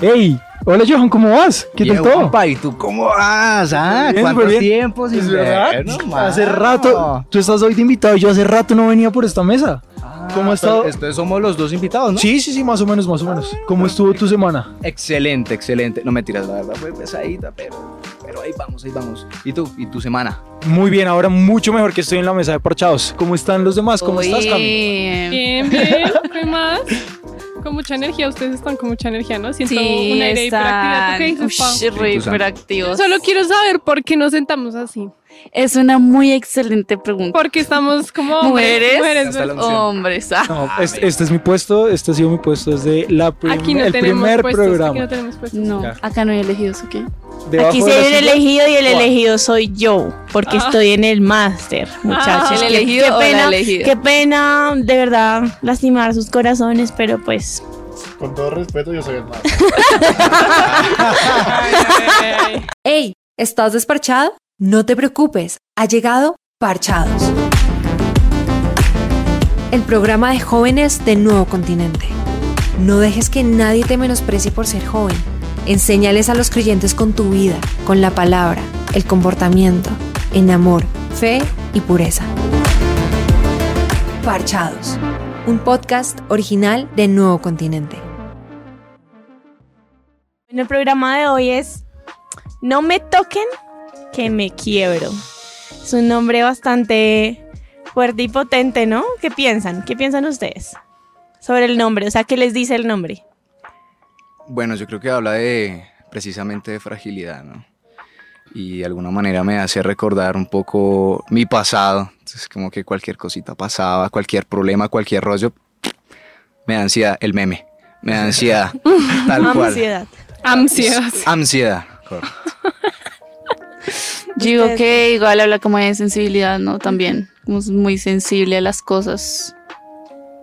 Hey, hola Johan, ¿cómo vas? ¿Qué tal todo? ¿y tú cómo vas? Ah, Bien, ¿cuánto bien. tiempo sin ¿Es verdad? vernos, Hace rato, tú estás hoy de invitado, yo hace rato no venía por esta mesa. Ah, ¿Cómo has pero estado? Entonces somos los dos invitados, ¿no? Sí, sí, sí, más o menos, más o menos. ¿Cómo estuvo tu semana? Excelente, excelente. No me tiras, la verdad fue pesadita, pero, pero ahí vamos, ahí vamos. ¿Y tú? ¿Y tu semana? Muy bien, ahora mucho mejor que estoy en la mesa de parchados. ¿Cómo están los demás? ¿Cómo estás, Cami? Bien. Bien, bien. ¿Qué más? Con mucha energía. Ustedes están con mucha energía, ¿no? Siento Sí, un aire de hiperactividad. ¿Tú qué están dices, Pau? ush, re ¿Y tú, Sam? hiperactivos. Solo quiero saber por qué nos sentamos así. Es una muy excelente pregunta. Porque estamos como hombres, ¿Mujeres? Hombres. ah. No, este, este es mi puesto, este ha sido mi puesto desde la prim- Aquí no el primer puestos. Aquí programa. no tenemos puestos. No, Ya. acá no hay elegidos, ¿ok? Debajo Aquí hay un silla. elegido y el ¿Cuál? elegido soy yo, porque Ah. estoy en el máster, muchachos. ¿El Qué- elegido qué, o la pena, elegida? qué pena, de verdad, lastimar sus corazones, pero pues Con todo respeto, yo soy el ay. Hey, ¿estás desparchado? No te preocupes, ha llegado Parchados. El programa de jóvenes del nuevo continente. No dejes que nadie te menosprecie por ser joven. Enséñales a los creyentes con tu vida, con la palabra, el comportamiento, en amor, fe y pureza. Parchados, un podcast original de Nuevo Continente. en el programa de hoy es No me toquen, que me quiebro. Es un nombre bastante fuerte y potente, ¿no? ¿Qué piensan? ¿Qué piensan ustedes sobre el nombre? O sea, ¿qué les dice el nombre? Bueno, yo creo que habla de precisamente de fragilidad, ¿no? Y de alguna manera me hace recordar un poco mi pasado. Entonces, como que cualquier cosita pasaba, cualquier problema, cualquier rollo, me da ansiedad, el meme. Me da ansiedad, tal cual. Ansiedad. Ansiedad. Ansiedad. correcto. Yo digo que igual habla como de sensibilidad, ¿no? También. Como es muy sensible a las cosas.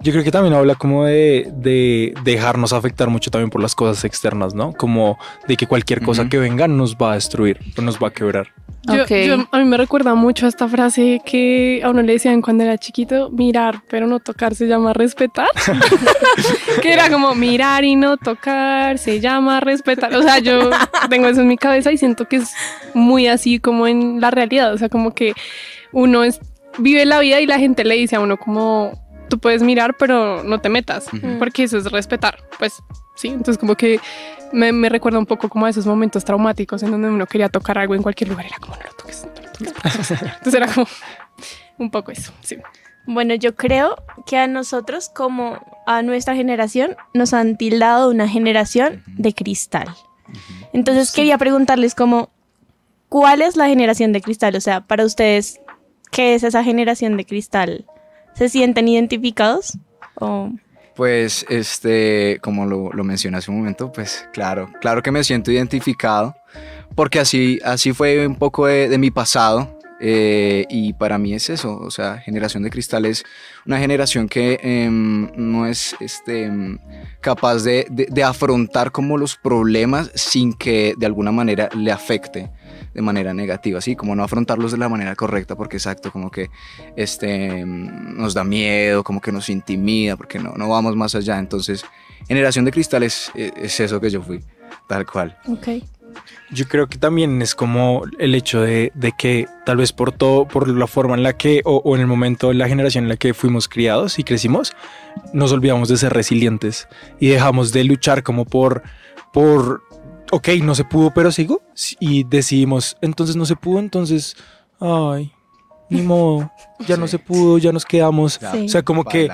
Yo creo que también habla como de, de dejarnos afectar mucho también por las cosas externas, ¿no? Como de que cualquier cosa que venga nos va a destruir nos va a quebrar. Yo, a mí me recuerda mucho a esta frase que a uno le decían cuando era chiquito, mirar pero no tocar se llama respetar. que era como mirar y no tocar se llama respetar. O sea, yo tengo eso en mi cabeza y siento que es muy así como en la realidad. O sea, como que uno es, vive la vida y la gente le dice a uno como tú puedes mirar pero no te metas, porque eso es respetar. Pues sí, entonces como que me, me recuerda un poco como a esos momentos traumáticos en donde uno quería tocar algo en cualquier lugar. Era como, no lo toques, no lo toques. Entonces era como un poco eso, sí. Bueno, yo creo que a nosotros, como a nuestra generación, nos han tildado una generación de cristal. Entonces quería preguntarles como, ¿cuál es la generación de cristal? O sea, para ustedes, ¿qué es esa generación de cristal? ¿Se sienten identificados? O... Pues, este, como lo, lo mencioné hace un momento, pues claro, claro que me siento identificado, porque así, así fue un poco de, mi pasado, eh, y para mí es eso, o sea, generación de cristal es una generación que em, no es este, em, capaz de, de- de afrontar como los problemas sin que de alguna manera le afecte de manera negativa, así como no afrontarlos de la manera correcta, porque exacto, como que este, mm, nos da miedo, como que nos intimida, porque no, no vamos más allá. Entonces, generación de cristales es, es eso que yo fui, tal cual. Ok. Yo creo que también es como el hecho de, de que tal vez por todo, por la forma en la que, o, o en el momento, la generación en la que fuimos criados y crecimos, nos olvidamos de ser resilientes y dejamos de luchar como por, por, ok, no se pudo, pero sigo. Y decidimos, entonces no se pudo, entonces, ay, ni modo, ya no se pudo, ya nos quedamos. Sí. O sea, como que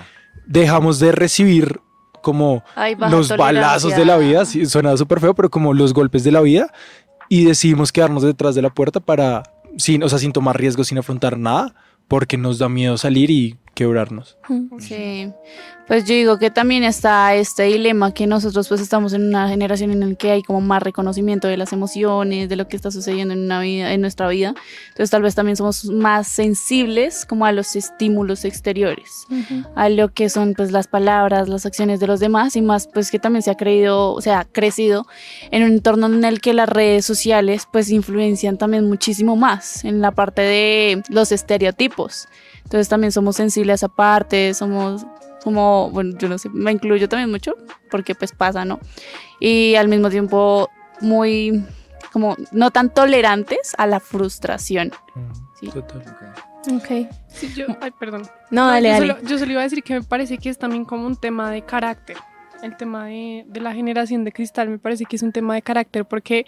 dejamos de recibir como Ay, los balazos de la vida, sí, suena súper feo, pero como los golpes de la vida y decidimos quedarnos detrás de la puerta para, sin, o sea, sin tomar riesgos, sin afrontar nada, porque nos da miedo salir y quebrarnos. Sí, pues yo digo que también está este dilema que nosotros pues estamos en una generación en la que hay como más reconocimiento de las emociones, de lo que está sucediendo en una vida, en nuestra vida. Entonces tal vez también somos más sensibles como a los estímulos exteriores, a lo que son pues las palabras, las acciones de los demás y más pues que también se ha creído, o sea, ha crecido en un entorno en el que las redes sociales pues influencian también muchísimo más en la parte de los estereotipos. Entonces también somos sensibles a esa parte, somos como, bueno, yo no sé, me incluyo también mucho, porque pues pasa, ¿no? Y al mismo tiempo muy, como, no tan tolerantes a la frustración. Sí. Total. Ok. Sí, yo, ay, perdón. No, dale, yo, dale. Solo, yo solo iba a decir que me parece que es también como un tema de carácter. El tema de, de la generación de cristal me parece que es un tema de carácter porque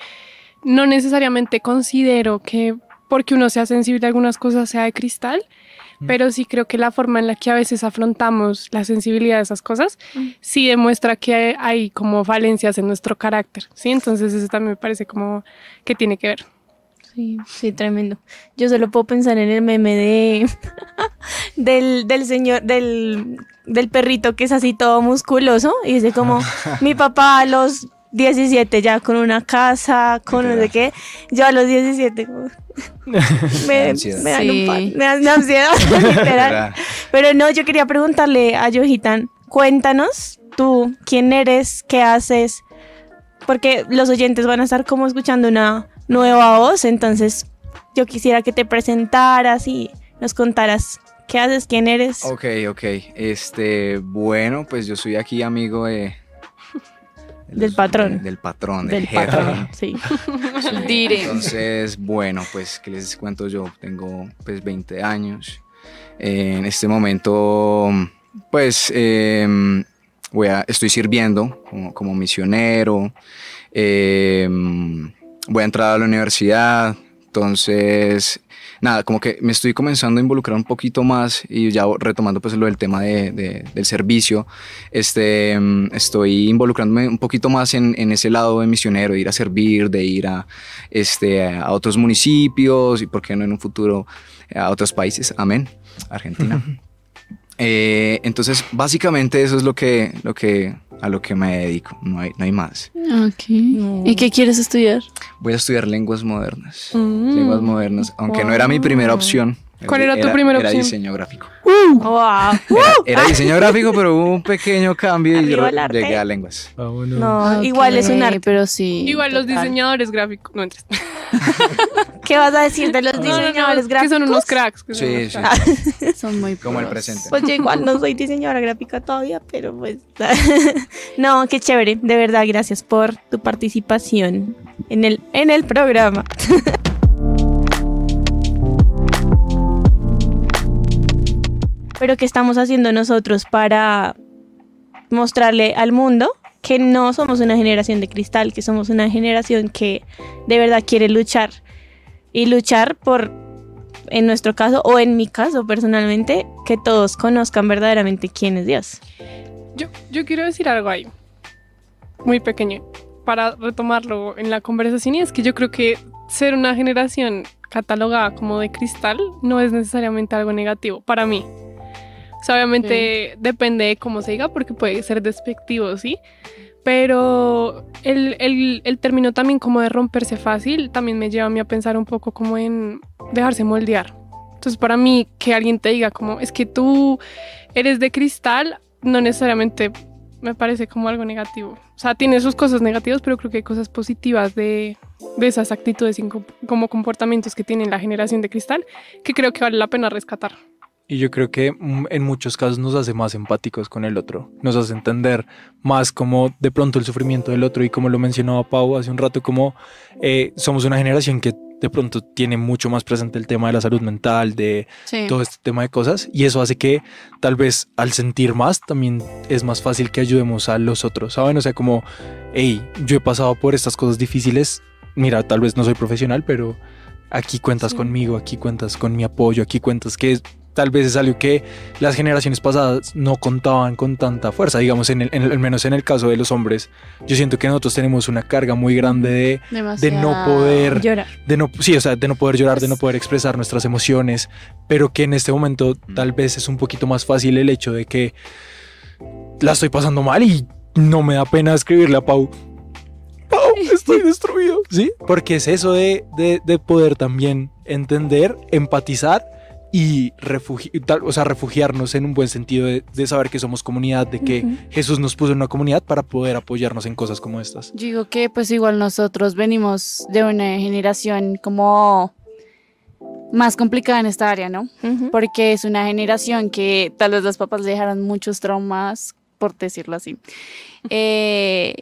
no necesariamente considero que porque uno sea sensible a algunas cosas sea de cristal, Mm. Pero sí creo que la forma en la que a veces afrontamos la sensibilidad de esas cosas sí demuestra que hay, hay como falencias en nuestro carácter, ¿sí? Entonces eso también me parece como que tiene que ver. Sí, sí, tremendo. Yo solo puedo pensar en el meme de del, del señor, del, del perrito que es así todo musculoso y dice como mi papá a los 17 ya con una casa, con no sé qué, yo a los 17 como, me, me dan Sí. un pan, me dan ansiedad, literal. Era- Pero no, yo quería preguntarle a Yojitan, cuéntanos tú, quién eres, qué haces, porque los oyentes van a estar como escuchando una nueva voz, entonces yo quisiera que te presentaras y nos contaras qué haces, quién eres. Ok, ok. Este, bueno, pues yo soy aquí amigo de... de Del los- patrón. de- del patrón, del, del jefe. patrón, sí. Entonces, bueno, pues, ¿qué les cuento yo? Tengo, pues, 20 años. Eh, en este momento, pues, em, voy a, estoy sirviendo como, como misionero. Em, voy a entrar a la universidad. Entonces, nada, como que me estoy comenzando a involucrar un poquito más y ya retomando pues lo del tema de- de- del servicio, este, estoy involucrándome un poquito más en, en ese lado de misionero, de ir a servir, de ir a, este, a otros municipios y por qué no en un futuro a otros países, amén, Argentina. Eh, entonces, básicamente eso es lo que, lo que, a lo que me dedico, no hay, no hay más. Ok. ¿Y qué quieres estudiar? Voy a estudiar lenguas modernas. Mm. Lenguas modernas, aunque no era mi primera opción. ¿Cuál era tu primera opción? Era diseño gráfico. Wow. Era, era diseño gráfico, pero hubo un pequeño cambio y arte. llegué a lenguas. Vámonos. No, igual es un arte. Pero sí. Igual los diseñadores gráficos, no entres. ¿Qué vas a decir de los No, no, no, diseñadores que gráficos? son unos cracks. que son Sí, unos sí. cracks. Son muy Como el presente. Pues yo igual no soy diseñadora gráfica todavía, pero pues... no, qué chévere. De verdad, gracias por tu participación en el, en el programa. Pero ¿qué estamos haciendo nosotros para mostrarle al mundo que no somos una generación de cristal, que somos una generación que de verdad quiere luchar y luchar por, en nuestro caso o en mi caso personalmente, que todos conozcan verdaderamente quién es Dios. Yo, yo quiero decir algo ahí, muy pequeño, para retomarlo en la conversación, y es que yo creo que ser una generación catalogada como de cristal no es necesariamente algo negativo para mí. O sea, obviamente depende de cómo se diga, porque puede ser despectivo, ¿sí? Pero el, el, el término también como de romperse fácil también me lleva a mí a pensar un poco como en dejarse moldear. Entonces, para mí, que alguien te diga como, es que tú eres de cristal, no necesariamente me parece como algo negativo. O sea, tiene sus cosas negativas, pero creo que hay cosas positivas de, de esas actitudes y com- como comportamientos que tiene la generación de cristal que creo que vale la pena rescatar. Y yo creo que mm, en muchos casos nos hace más empáticos con el otro, nos hace entender más como de pronto el sufrimiento del otro y como lo mencionaba Pau hace un rato, como eh, somos una generación que de pronto tiene mucho más presente el tema de la salud mental, de Sí. todo este tema de cosas y eso hace que tal vez al sentir más también es más fácil que ayudemos a los otros, ¿saben? O sea, como, hey, yo he pasado por estas cosas difíciles, mira, tal vez no soy profesional, pero aquí cuentas Sí. conmigo, aquí cuentas con mi apoyo, aquí cuentas que tal vez es algo que las generaciones pasadas no contaban con tanta fuerza, digamos, en el, en el- al menos en el caso de los hombres, yo siento que nosotros tenemos una carga muy grande de, de no poder Llorar. de no, sí, o sea, de no poder llorar, de no poder expresar nuestras emociones, pero que en este momento tal vez es un poquito más fácil el hecho de que la estoy pasando mal y no me da pena escribirle a Pau. Pau, estoy destruido. Sí, porque es eso de, de- de poder también entender, empatizar y refugi- tal- o sea, refugiarnos en un buen sentido de, de saber que somos comunidad, de que. Jesús nos puso en una comunidad para poder apoyarnos en cosas como estas. Yo digo que pues igual nosotros venimos de una generación como más complicada en esta área, ¿no? Porque es una generación que tal vez los papás le dejaron muchos traumas, por decirlo así. Eh,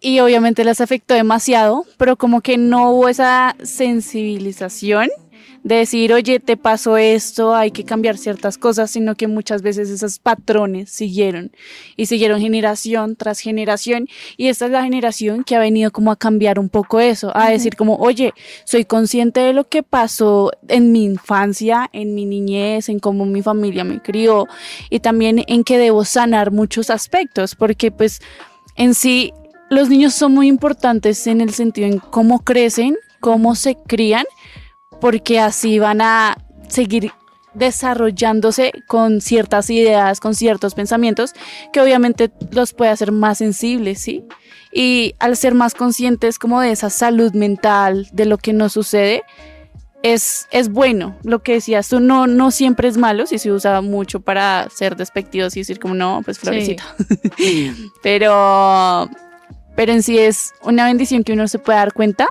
y obviamente les afectó demasiado, pero como que no hubo esa sensibilización de decir, oye, te pasó esto, hay que cambiar ciertas cosas, sino que muchas veces esos patrones siguieron y siguieron generación tras generación. Y esta es la generación que ha venido como a cambiar un poco eso, a decir como, oye, soy consciente de lo que pasó en mi infancia, en mi niñez, en cómo mi familia me crió y también en que debo sanar muchos aspectos, porque pues en sí los niños son muy importantes en el sentido en cómo crecen, cómo se crían, porque así van a seguir desarrollándose con ciertas ideas, con ciertos pensamientos, que obviamente los puede hacer más sensibles, ¿sí? Y al ser más conscientes como de esa salud mental, de lo que nos sucede, es, es bueno. Lo que decías tú, no, no siempre es malo, si se usa mucho para ser despectivos y decir como, no, pues florecita. pero, pero en sí es una bendición que uno se puede dar cuenta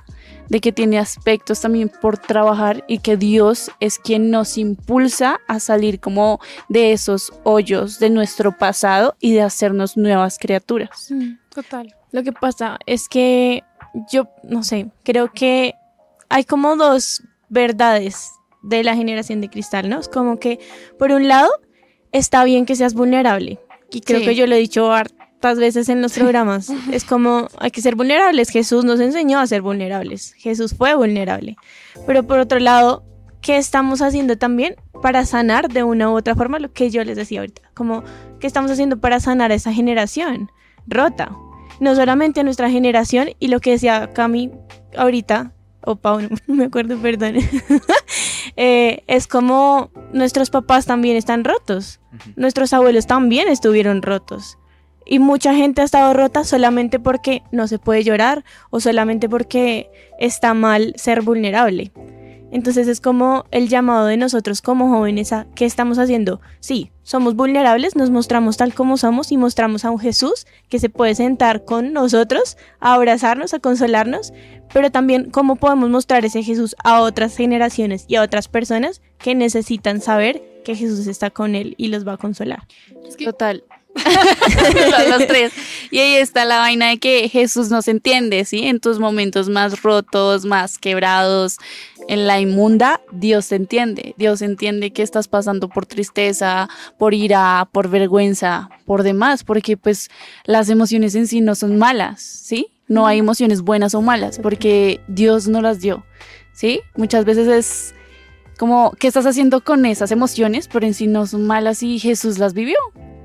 de que tiene aspectos también por trabajar y que Dios es quien nos impulsa a salir como de esos hoyos de nuestro pasado y de hacernos nuevas criaturas. Mm, Total. Lo que pasa es que yo, no sé, creo que hay como dos verdades de la generación de cristal, ¿no? Es como que, por un lado, está bien que seas vulnerable. Y creo Sí. que yo lo he dicho hartas veces en los programas. es como, hay que ser vulnerables. Jesús nos enseñó a ser vulnerables. Jesús fue vulnerable. Pero por otro lado, ¿qué estamos haciendo también para sanar de una u otra forma lo que yo les decía ahorita? Como, ¿qué estamos haciendo para sanar a esa generación rota? No solamente a nuestra generación y lo que decía Cami ahorita, o Pau, no me acuerdo, perdón, eh, es como nuestros papás también están rotos, nuestros abuelos también estuvieron rotos. Y mucha gente ha estado rota solamente porque no se puede llorar o solamente porque está mal ser vulnerable. Entonces es como el llamado de nosotros como jóvenes a qué estamos haciendo. Sí, somos vulnerables, nos mostramos tal como somos y mostramos a un Jesús que se puede sentar con nosotros, a abrazarnos, a consolarnos, pero también cómo podemos mostrar ese Jesús a otras generaciones y a otras personas que necesitan saber que Jesús está con él y los va a consolar. Total. Los, los tres. Y ahí está la vaina de que Jesús nos entiende, ¿sí? En tus momentos más rotos, más quebrados, en la inmunda, Dios te entiende. Dios entiende que estás pasando por tristeza, por ira, por vergüenza, por demás, porque pues las emociones en sí no son malas, ¿sí? No hay emociones buenas o malas, porque Dios no las dio, ¿sí? Muchas veces es como, ¿qué estás haciendo con esas emociones? Pero en sí no son malas y Jesús las vivió.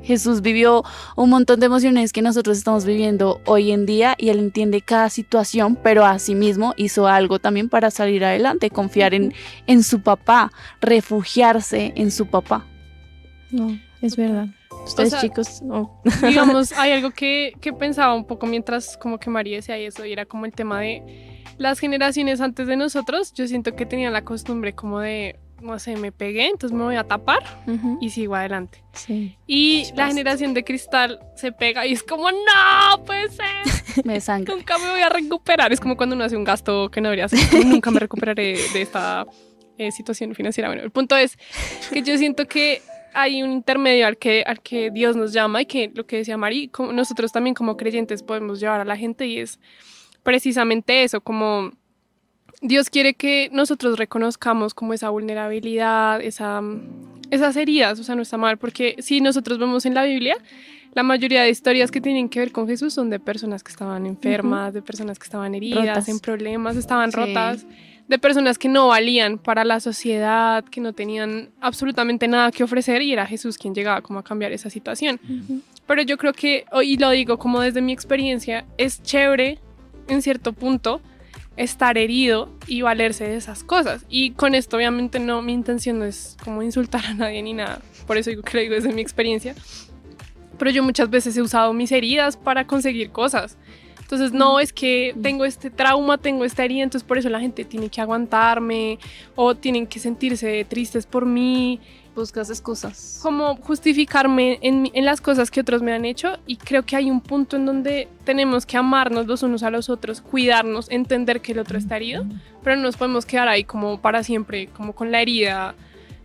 Jesús vivió un montón de emociones que nosotros estamos viviendo hoy en día y él entiende cada situación, pero asimismo hizo algo también para salir adelante, confiar en, en su papá, refugiarse en su papá. No, es verdad. Ustedes sea, chicos, no. digamos, hay algo que, que pensaba un poco mientras como que María decía eso, y era como el tema de las generaciones antes de nosotros, yo siento que tenían la costumbre como de, no sé, me pegué, entonces me voy a tapar y sigo adelante. Sí. Y la generación de cristal se pega y es como, no, puede ser, Me sangre. nunca me voy a recuperar. Es como cuando uno hace un gasto que no debería hacer, como, nunca me recuperaré de esta eh, situación financiera. Bueno, el punto es que yo siento que hay un intermedio al que, al que Dios nos llama y que lo que decía Mari, como nosotros también como creyentes podemos llevar a la gente y es precisamente eso, como Dios quiere que nosotros reconozcamos como esa vulnerabilidad, esa, esas heridas, o sea, no está mal, porque si nosotros vemos en la Biblia, la mayoría de historias que tienen que ver con Jesús son de personas que estaban enfermas, de personas que estaban heridas, Rotas. en problemas, estaban Sí. rotas, de personas que no valían para la sociedad, que no tenían absolutamente nada que ofrecer y era Jesús quien llegaba como a cambiar esa situación. Pero yo creo que, oh, y lo digo como desde mi experiencia, es chévere en cierto punto estar herido y valerse de esas cosas. Y con esto obviamente no, mi intención no es como insultar a nadie ni nada, por eso digo que lo digo desde mi experiencia. Pero yo muchas veces he usado mis heridas para conseguir cosas. Entonces, no es que tengo este trauma, tengo esta herida, entonces por eso la gente tiene que aguantarme o tienen que sentirse tristes por mí. Buscas excusas. Como justificarme en, en las cosas que otros me han hecho y creo que hay un punto en donde tenemos que amarnos los unos a los otros, cuidarnos, entender que el otro está herido, pero no nos podemos quedar ahí como para siempre, como con la herida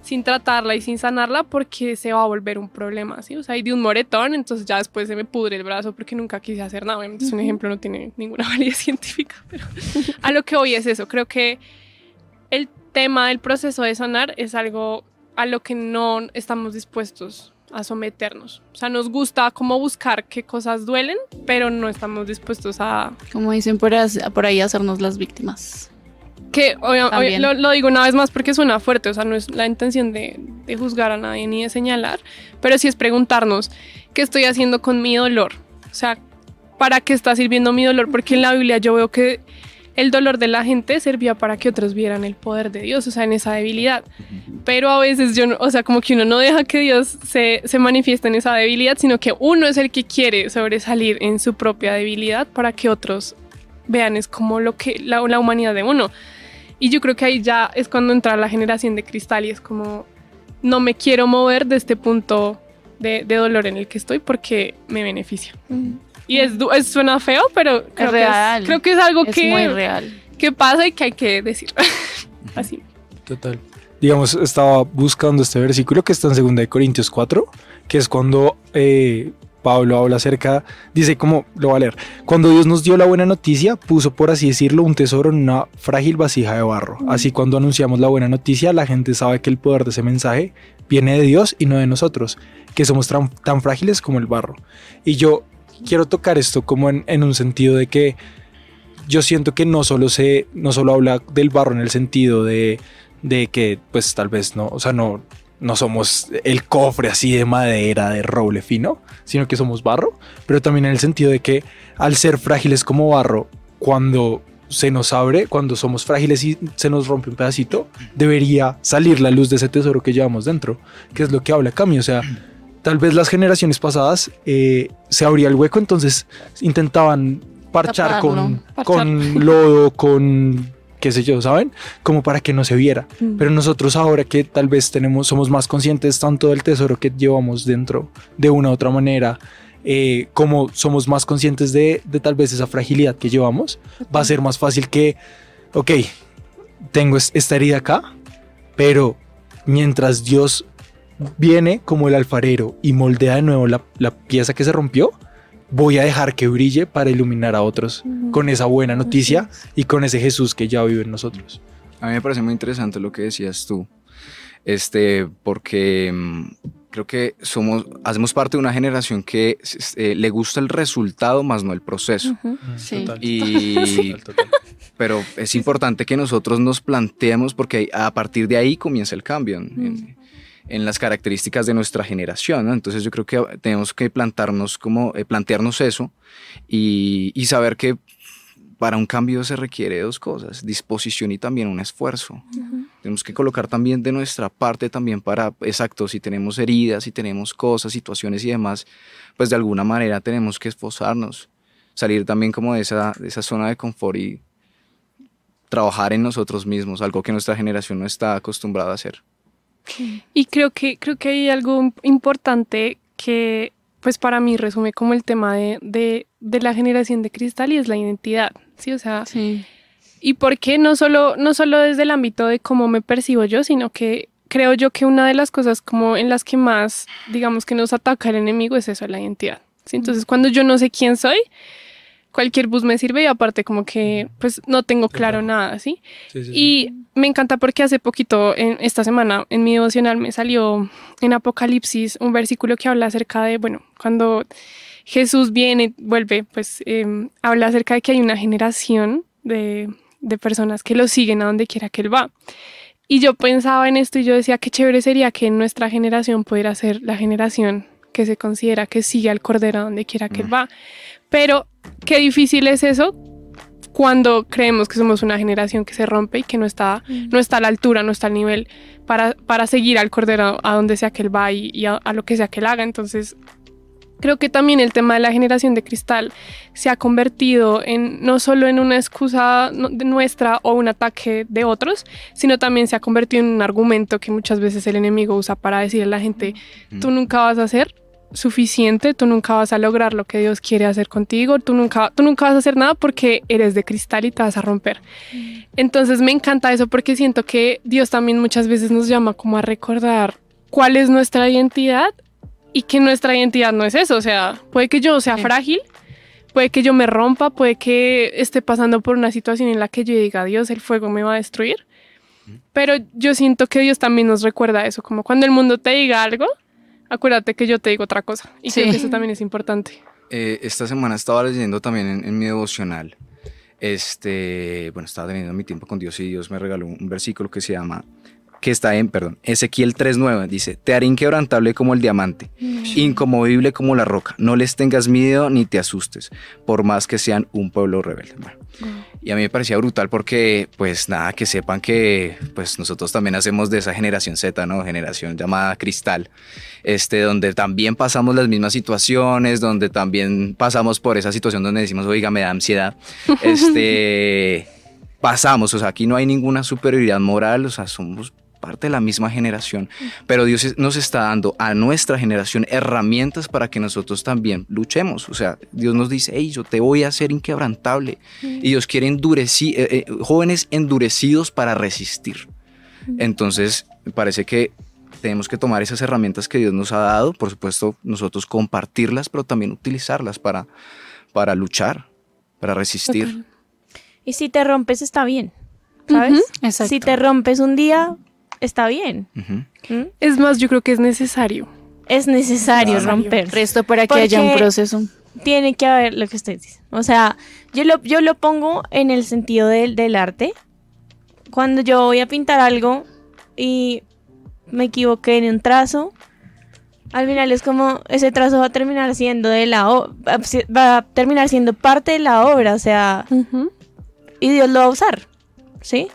sin tratarla y sin sanarla porque se va a volver un problema, ¿sí? O sea, y de un moretón, entonces ya después se me pudre el brazo porque nunca quise hacer nada. Obviamente es un ejemplo, no tiene ninguna validez científica, pero a lo que voy es eso. Creo que el tema del proceso de sanar es algo a lo que no estamos dispuestos a someternos. O sea, nos gusta como buscar qué cosas duelen, pero no estamos dispuestos a... Como dicen por, ahí, hacernos las víctimas. Que lo, lo digo una vez más porque suena fuerte, o sea, no es la intención de, de juzgar a nadie ni de señalar, pero sí es preguntarnos qué estoy haciendo con mi dolor. O sea, ¿para qué está sirviendo mi dolor? Porque en la Biblia yo veo que el dolor de la gente servía para que otros vieran el poder de Dios, o sea, en esa debilidad. Pero a veces yo, o sea, como que uno no deja que Dios se, se manifieste en esa debilidad, sino que uno es el que quiere sobresalir en su propia debilidad para que otros vean es como lo que la, humanidad de uno. Y yo creo que ahí ya es cuando entra la generación de cristal y es como no me quiero mover de este punto de dolor en el que estoy porque me beneficia. Y es, es- suena feo, pero creo, que real. creo que es algo Es que, muy real. que pasa y que hay que decir. Así. Total. Digamos, estaba buscando este versículo que está en 2 Corintios 4, que es cuando eh, Pablo habla acerca, dice como, lo va a leer, cuando Dios nos dio la buena noticia, puso por así decirlo un tesoro en una frágil vasija de barro. Así cuando anunciamos la buena noticia, la gente sabe que el poder de ese mensaje viene de Dios y no de nosotros, que somos tan, tan frágiles como el barro. Y yo quiero tocar esto como en, en un sentido de que yo siento que no solo se, no solo habla del barro en el sentido de, de que pues tal vez no, o sea, no, no somos el cofre así de madera, de roble fino, sino que somos barro, pero también en el sentido de que al ser frágiles como barro, cuando se nos abre, cuando somos frágiles y se nos rompe un pedacito, debería salir la luz de ese tesoro que llevamos dentro, que es lo que habla Cami, o sea, tal vez las generaciones pasadas eh, se abría el hueco, entonces intentaban parchar con, con lodo, con qué sé yo, ¿saben? Como para que no se viera. Mm. Pero nosotros ahora que tal vez tenemos, somos más conscientes tanto del tesoro que llevamos dentro de una u otra manera, eh, como somos más conscientes de, de tal vez esa fragilidad que llevamos, va a ser más fácil que, ok, tengo es- esta herida acá, pero mientras Dios viene como el alfarero y moldea de nuevo la, la pieza que se rompió, voy a dejar que brille para iluminar a otros con esa buena noticia y con ese Jesús que ya vive en nosotros. A mí me parece muy interesante lo que decías tú, este, porque mm, creo que somos, hacemos parte de una generación que eh, le gusta el resultado más no el proceso. Sí. Y, pero es importante que nosotros nos planteemos porque a partir de ahí comienza el cambio en, en- las características de nuestra generación. ¿no? Entonces yo creo que tenemos que plantarnos como, eh, plantearnos eso y, y saber que para un cambio se requiere dos cosas, disposición y también un esfuerzo. Tenemos que colocar también de nuestra parte también para, exacto, si tenemos heridas, si tenemos cosas, situaciones y demás, pues de alguna manera tenemos que esforzarnos, salir también como de esa, de esa zona de confort y trabajar en nosotros mismos, algo que nuestra generación no está acostumbrada a hacer. Y creo que, creo que hay algo importante que, pues para mí resume como el tema de, de, de la generación de cristal y es la identidad, ¿sí? O sea, Sí. y por qué no solo, no solo desde el ámbito de cómo me percibo yo, sino que creo yo que una de las cosas como en las que más, digamos, que nos ataca el enemigo es eso, la identidad. ¿sí? Entonces, cuando yo no sé quién soy, cualquier bus me sirve y aparte como que, pues, no tengo claro nada, ¿sí? Y me encanta porque hace poquito, en esta semana, en mi devocional me salió en Apocalipsis un versículo que habla acerca de, bueno, cuando Jesús viene, vuelve, pues eh, habla acerca de que hay una generación de, de personas que lo siguen a donde quiera que él va. Y yo pensaba en esto y yo decía, qué chévere sería que nuestra generación pudiera ser la generación que se considera que sigue al Cordero a donde quiera que él va. Pero qué difícil es eso cuando creemos que somos una generación que se rompe y que no está, no está a la altura, no está al nivel para, para seguir al Cordero a donde sea que él va y, y a, a lo que sea que él haga. Entonces, creo que también el tema de la generación de cristal se ha convertido en no solo en una excusa nuestra o un ataque de otros, sino también se ha convertido en un argumento que muchas veces el enemigo usa para decirle a la gente, tú nunca vas a ser suficiente, tú nunca vas a lograr lo que Dios quiere hacer contigo, tú nunca, tú nunca vas a hacer nada porque eres de cristal y te vas a romper. Entonces me encanta eso porque siento que Dios también muchas veces nos llama como a recordar cuál es nuestra identidad y que nuestra identidad no es eso. O sea, puede que yo sea Sí. frágil, puede que yo me rompa, puede que esté pasando por una situación en la que yo diga, Dios, el fuego me va a destruir. Pero yo siento que Dios también nos recuerda eso, como cuando el mundo te diga algo, acuérdate que yo te digo otra cosa. Y creo Sí. que eso también es importante. Eh, esta semana estaba leyendo también en, en mi devocional. Este, bueno, estaba teniendo mi tiempo con Dios y Dios me regaló un versículo que se llama, que está en, perdón, Ezequiel 3.9. Dice, te haré inquebrantable como el diamante, incomovible como la roca. No les tengas miedo ni te asustes, por más que sean un pueblo rebelde. Bueno, y a mí me parecía brutal porque, pues nada, que sepan que pues nosotros también hacemos de esa generación Z, ¿no? Generación llamada Cristal, este, donde también pasamos las mismas situaciones, donde también pasamos por esa situación donde decimos, oiga, me da ansiedad. Este, pasamos, o sea, aquí no hay ninguna superioridad moral, o sea, somos parte de la misma generación, pero Dios nos está dando a nuestra generación herramientas para que nosotros también luchemos. O sea, Dios nos dice, hey, yo te voy a hacer inquebrantable. Y Dios quiere endureci- eh, eh, jóvenes endurecidos para resistir. Entonces, me parece que tenemos que tomar esas herramientas que Dios nos ha dado, por supuesto, nosotros compartirlas, pero también utilizarlas para, para luchar, para resistir. Y si te rompes, está bien. ¿Sabes? Si te rompes un día, está bien. ¿Mm? Es más, yo creo que es necesario. Es necesario romper. Resto para que Porque- haya un proceso. Tiene que haber lo que usted dice. O sea, yo lo, yo lo pongo en el sentido del, del arte. Cuando yo voy a pintar algo y me equivoqué en un trazo, al final es como ese trazo va a terminar siendo de la va a terminar siendo parte de la obra, o sea, y Dios lo va a usar, ¿sí?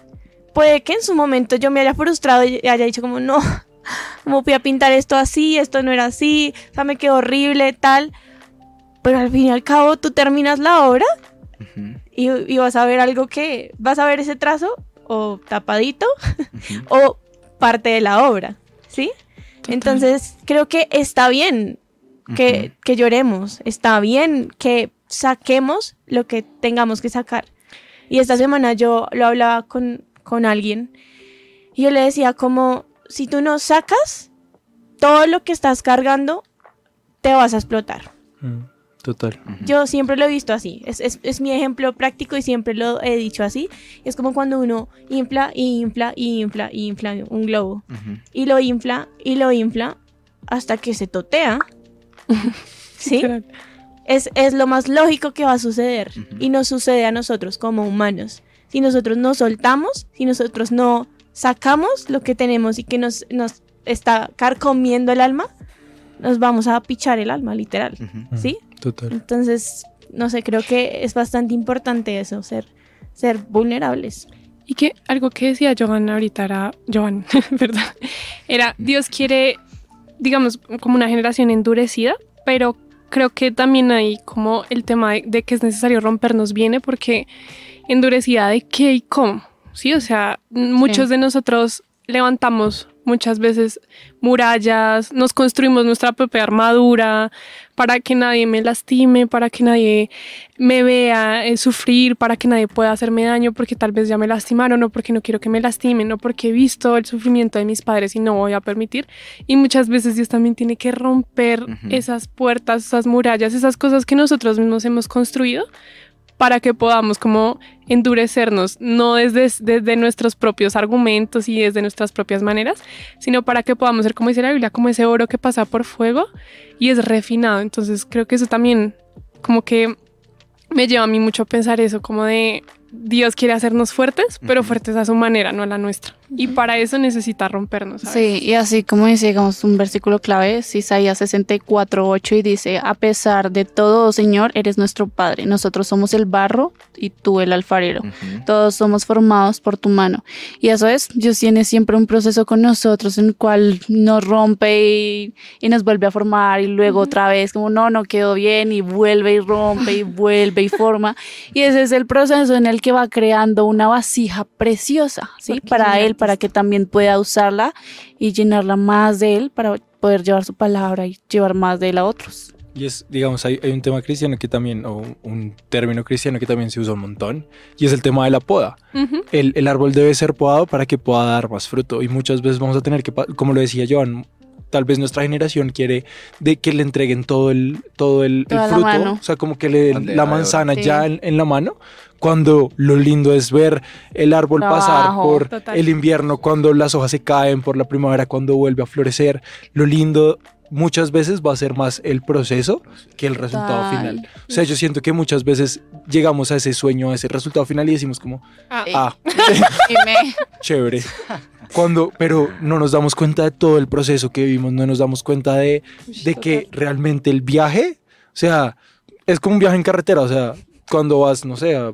Puede que en su momento yo me haya frustrado y haya dicho como, no, ¿cómo voy a pintar esto así? Esto no era así, o sea, me quedó horrible, tal. Pero al fin y al cabo tú terminas la obra Ujú. y, y vas a ver algo que, vas a ver ese trazo o tapadito o parte de la obra, ¿sí? Entonces creo que está bien que, que lloremos, está bien que saquemos lo que tengamos que sacar. Y esta semana yo lo hablaba con, con alguien y yo le decía como, si tú no sacas todo lo que estás cargando, te vas a explotar. Mm, Total. Yo siempre lo he visto así. Es, es- es mi ejemplo práctico y siempre lo he dicho así. Es como cuando uno infla y infla y infla y infla un globo. Y lo infla y lo infla hasta que se totea. ¿Sí? Es, es lo más lógico que va a suceder. Y nos sucede a nosotros como humanos. Si nosotros no soltamos, si nosotros no sacamos lo que tenemos y que nos, nos está carcomiendo el alma, nos vamos a pichar el alma, literal. Ujú. ¿Sí? Total. Entonces, no sé, creo que es bastante importante eso, ser, ser vulnerables. Y que algo que decía Johan ahorita era, Johan, perdón, era Dios quiere, digamos, como una generación endurecida, pero creo que también hay como el tema de, de que es necesario rompernos viene porque endurecida de qué y cómo, ¿sí? O sea, muchos de nosotros levantamos muchas veces murallas, nos construimos nuestra propia armadura para que nadie me lastime, para que nadie me vea eh, sufrir, para que nadie pueda hacerme daño porque tal vez ya me lastimaron o porque no quiero que me lastimen o porque he visto el sufrimiento de mis padres y no voy a permitir. Y muchas veces Dios también tiene que romper esas puertas, esas murallas, esas cosas que nosotros mismos hemos construido para que podamos como endurecernos, no desde, desde nuestros propios argumentos y desde nuestras propias maneras, sino para que podamos ser, como dice la Biblia, como ese oro que pasa por fuego y es refinado. Entonces creo que eso también como que me lleva a mí mucho a pensar eso, como de Dios quiere hacernos fuertes, pero fuertes a su manera, no a la nuestra. Y para eso necesita rompernos. ¿sabes? Sí, y así como dice, digamos, un versículo clave es Isaías 64, 8 y dice, a pesar de todo, oh Señor, eres nuestro Padre. Nosotros somos el barro y tú el alfarero. Ujú. Todos somos formados por tu mano. Y eso es, Dios tiene siempre un proceso con nosotros en el cual nos rompe y, y nos vuelve a formar y luego otra vez como no, no quedó bien y vuelve y rompe y vuelve y forma. Y ese es el proceso en el que va creando una vasija preciosa, ¿sí? Porque Para él, para que también pueda usarla y llenarla más de él para poder llevar su palabra y llevar más de él a otros. Y es, digamos, hay, hay un tema cristiano que también, o un- término cristiano que también se usa un montón, y es el tema de la poda. Ujú. El, el árbol debe ser podado para que pueda dar más fruto, y muchas veces vamos a tener que, como lo decía Joan, tal vez nuestra generación quiere de que le entreguen todo el, todo el, fruto, o sea, como que le den la manzana Sí. ya en, en la mano, cuando lo lindo es ver el árbol pasar por total. el invierno, cuando las hojas se caen, por la primavera, cuando vuelve a florecer. Lo lindo muchas veces va a ser más el proceso que el resultado Total. final. O sea, yo siento que muchas veces llegamos a ese sueño, a ese resultado final y decimos como, Ah, ah, chévere. Cuando, pero no nos damos cuenta de todo el proceso que vivimos, no nos damos cuenta de, de que realmente el viaje, o sea, es como un viaje en carretera, o sea, cuando vas, no sé, a,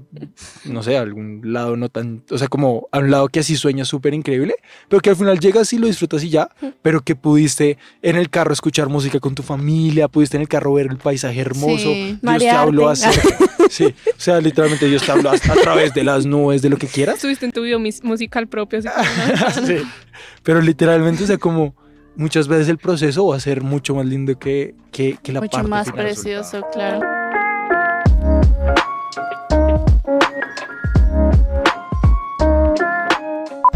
no sé, a algún lado no tan, o sea, como a un lado que así sueñas súper increíble, pero que al final llegas y lo disfrutas y ya, pero que pudiste en el carro escuchar música con tu familia, pudiste en el carro ver el paisaje hermoso, Sí, Dios te habló así, sí, o sea, literalmente Dios te habló a, a través de las nubes, de lo que quieras. Estuviste en tu video musical propio. Así como, ¿no? Sí. Pero literalmente, o sea, como muchas veces el proceso va a ser mucho más lindo que, que, que la mucho parte más final. precioso, claro.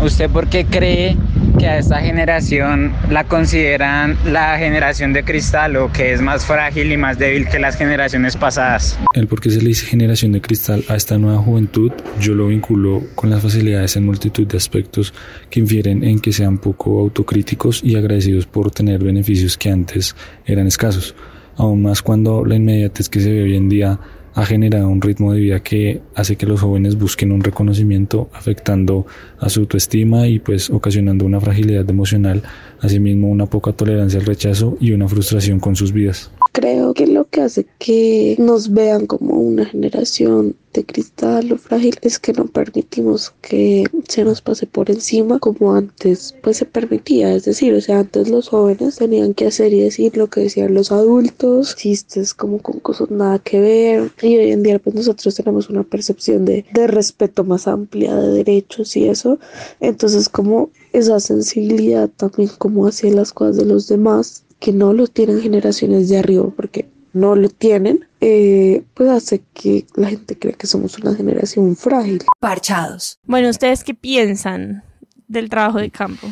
¿Usted por qué cree que a esta generación la consideran la generación de cristal o que es más frágil y más débil que las generaciones pasadas? El por qué se le dice generación de cristal a esta nueva juventud, yo lo vinculo con las facilidades en multitud de aspectos que infieren en que sean poco autocríticos y agradecidos por tener beneficios que antes eran escasos. Aún más cuando la inmediatez que se ve hoy en día ha generado un ritmo de vida que hace que los jóvenes busquen un reconocimiento afectando a su autoestima y pues ocasionando una fragilidad emocional, asimismo una poca tolerancia al rechazo y una frustración con sus vidas. Creo que lo que hace que nos vean como una generación de cristal o frágil es que no permitimos que se nos pase por encima como antes pues se permitía, es decir, o sea, antes los jóvenes tenían que hacer y decir lo que decían los adultos, chistes como con cosas nada que ver. Y hoy en día pues nosotros tenemos una percepción de, de respeto más amplia de derechos y eso, entonces como esa sensibilidad también como hacia las cosas de los demás que no lo tienen generaciones de arriba porque no lo tienen, eh, pues hace que la gente crea que somos una generación frágil. Parchados. Bueno, ¿ustedes qué piensan del trabajo de campo?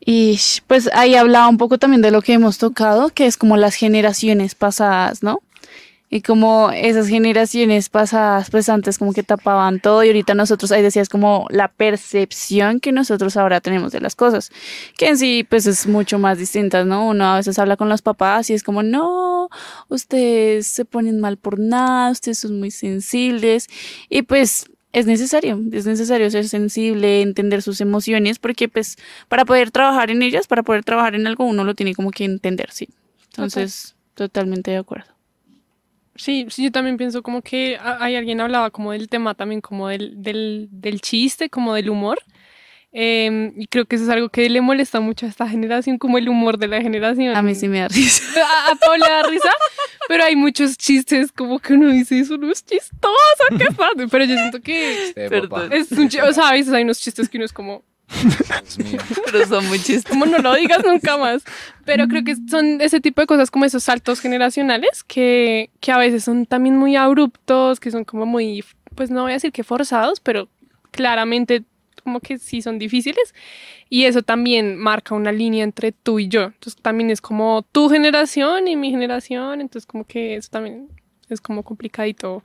Y pues ahí hablaba un poco también de lo que hemos tocado, que es como las generaciones pasadas, ¿no? Y como esas generaciones pasadas, pues antes como que tapaban todo y ahorita nosotros, ahí decías como la percepción que nosotros ahora tenemos de las cosas, que en sí pues es mucho más distinta, ¿no? Uno a veces habla con los papás y es como, no, ustedes se ponen mal por nada, ustedes son muy sensibles y pues es necesario, es necesario ser sensible, entender sus emociones, porque pues para poder trabajar en ellas, para poder trabajar en algo, uno lo tiene como que entender, sí. Entonces, totalmente de acuerdo. Sí, sí, yo también pienso como que a- hay alguien hablaba como del tema también como del, del, del chiste, como del humor. Em, y creo que eso es algo que le molesta mucho a esta generación, como el humor de la generación. A mí sí me da risa. A, a Paula le da risa, pero hay muchos chistes como que uno dice, eso no es chistoso, ¿qué pasa? Pero yo siento que papá, es un chiste, o sea, a veces hay unos chistes que uno es como, Dios mío. Pero son muy chistes. como no lo digas nunca más. Pero creo que son ese tipo de cosas como esos saltos generacionales que, que a veces son también muy abruptos, que son como muy, pues no voy a decir que forzados, pero claramente como que sí son difíciles. Y eso también marca una línea entre tú y yo. Entonces también es como tu generación y mi generación. Entonces como que eso también es como complicadito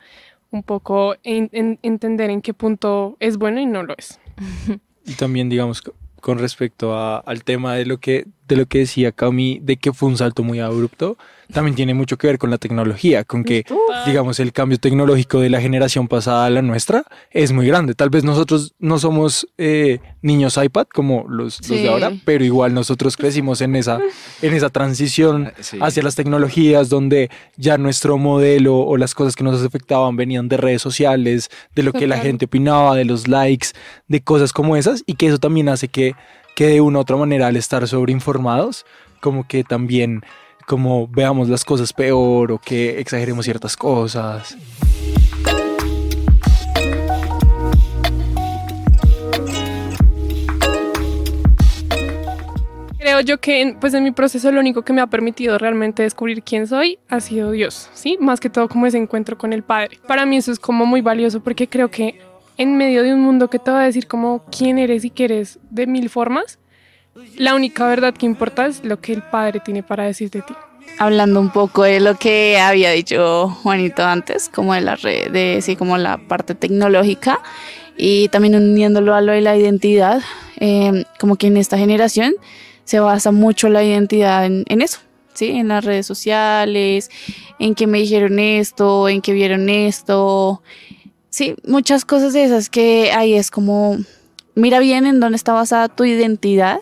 un poco en- en- entender en qué punto es bueno y no lo es. Y también, digamos, co- con respecto a- al tema de lo que de lo que decía Cami, de que fue un salto muy abrupto, también tiene mucho que ver con la tecnología, con que, digamos, el cambio tecnológico de la generación pasada a la nuestra es muy grande. Tal vez nosotros no somos eh, niños iPad como los, de ahora, pero igual nosotros crecimos en esa, en esa transición sí. hacia las tecnologías donde ya nuestro modelo o las cosas que nos afectaban venían de redes sociales, de lo que la gente opinaba, de los likes, de cosas como esas y que eso también hace que, que de una u otra manera al estar sobreinformados, como que también como veamos las cosas peor o que exageremos ciertas cosas. Creo yo que pues en mi proceso lo único que me ha permitido realmente descubrir quién soy ha sido Dios, ¿sí? Más que todo como ese encuentro con el Padre. Para mí eso es como muy valioso porque creo que en medio de un mundo que te va a decir como quién eres y qué eres de mil formas, la única verdad que importa es lo que el Padre tiene para decir de ti. hablando un poco de lo que había dicho Juanito antes, como de la red, de sí, como la parte tecnológica y también uniéndolo a lo de la identidad, eh, como que en esta generación se basa mucho la identidad en, en eso, sí, en las redes sociales, en que me dijeron esto, en que vieron esto, sí, muchas cosas de esas que ahí es como mira bien en dónde está basada tu identidad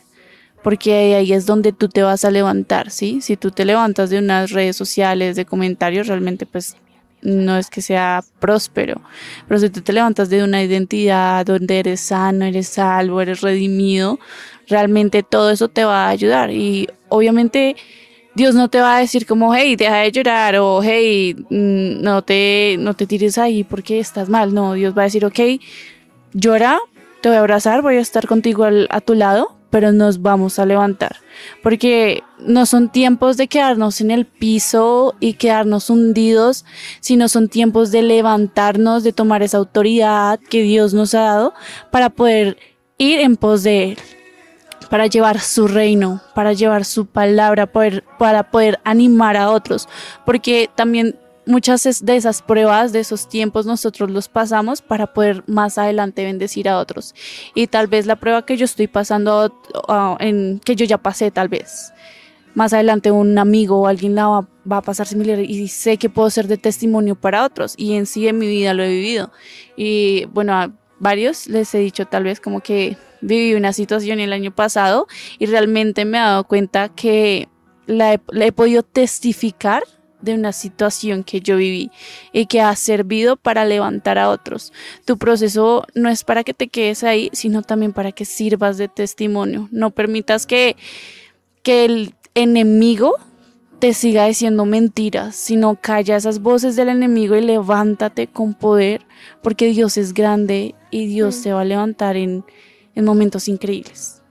porque ahí es donde tú te vas a levantar, ¿sí? Si tú te levantas de unas redes sociales, de comentarios, realmente pues no es que sea próspero, pero si tú te levantas de una identidad donde eres sano, eres salvo, eres redimido, realmente todo eso te va a ayudar y obviamente Dios no te va a decir como, hey, deja de llorar o hey, mm, no te, no te tires ahí porque estás mal, no, Dios va a decir, ok, llora, te voy a abrazar, voy a estar contigo a tu lado, pero nos vamos a levantar. Porque no son tiempos de quedarnos en el piso y quedarnos hundidos, sino son tiempos de levantarnos, de tomar esa autoridad que Dios nos ha dado para poder ir en pos de Él, para llevar su reino, para llevar su palabra, para poder animar a otros. Porque también muchas de esas pruebas, de esos tiempos, nosotros los pasamos para poder más adelante bendecir a otros. Y tal vez la prueba que yo estoy pasando, ah, en, que yo ya pasé tal vez, más adelante un amigo o alguien va, va a pasar similar y sé que puedo ser de testimonio para otros. Y en sí en mi vida lo he vivido. Y bueno, varios les he dicho tal vez como que viví una situación el año pasado y realmente me he dado cuenta que la he, podido testificar de una situación que yo viví y que ha servido para levantar a otros. Tu proceso no es para que te quedes ahí, sino también para que sirvas de testimonio. No permitas que, que el enemigo te siga diciendo mentiras, sino calla esas voces del enemigo y levántate con poder, porque Dios es grande y Dios te va a levantar en, en momentos increíbles.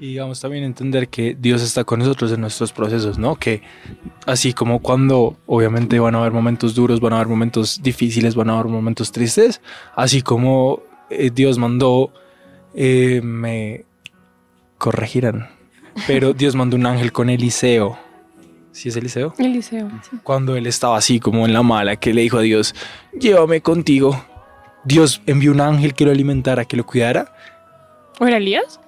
Y digamos también entender que Dios está con nosotros en nuestros procesos, ¿no? Que así como cuando obviamente van a haber momentos duros, van a haber momentos difíciles, van a haber momentos tristes, así como eh, Dios mandó, eh, me corregirán, pero Dios mandó un ángel con Eliseo. ¿Sí es Eliseo? Eliseo. Cuando él estaba así como en la mala, que le dijo a Dios, llévame contigo. Dios envió un ángel que lo alimentara, que lo cuidara ¿O era Elías?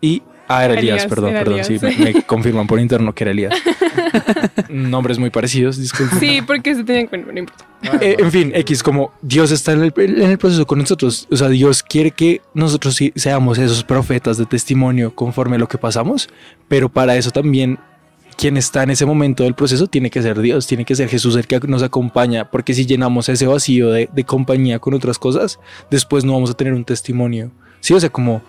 y... Ah, era Elías, perdón, era perdón, sí, me, me confirman por interno que era Elías. Nombres muy parecidos, disculpen. Sí, porque se tenían cuenta, no importa. Eh, en fin, X, como Dios está en el, en el proceso con nosotros. O sea, Dios quiere que nosotros sí seamos esos profetas de testimonio conforme a lo que pasamos, pero para eso también quien está en ese momento del proceso tiene que ser Dios, tiene que ser Jesús el que nos acompaña, porque si llenamos ese vacío de, de compañía con otras cosas, después no vamos a tener un testimonio. Sí, o sea, como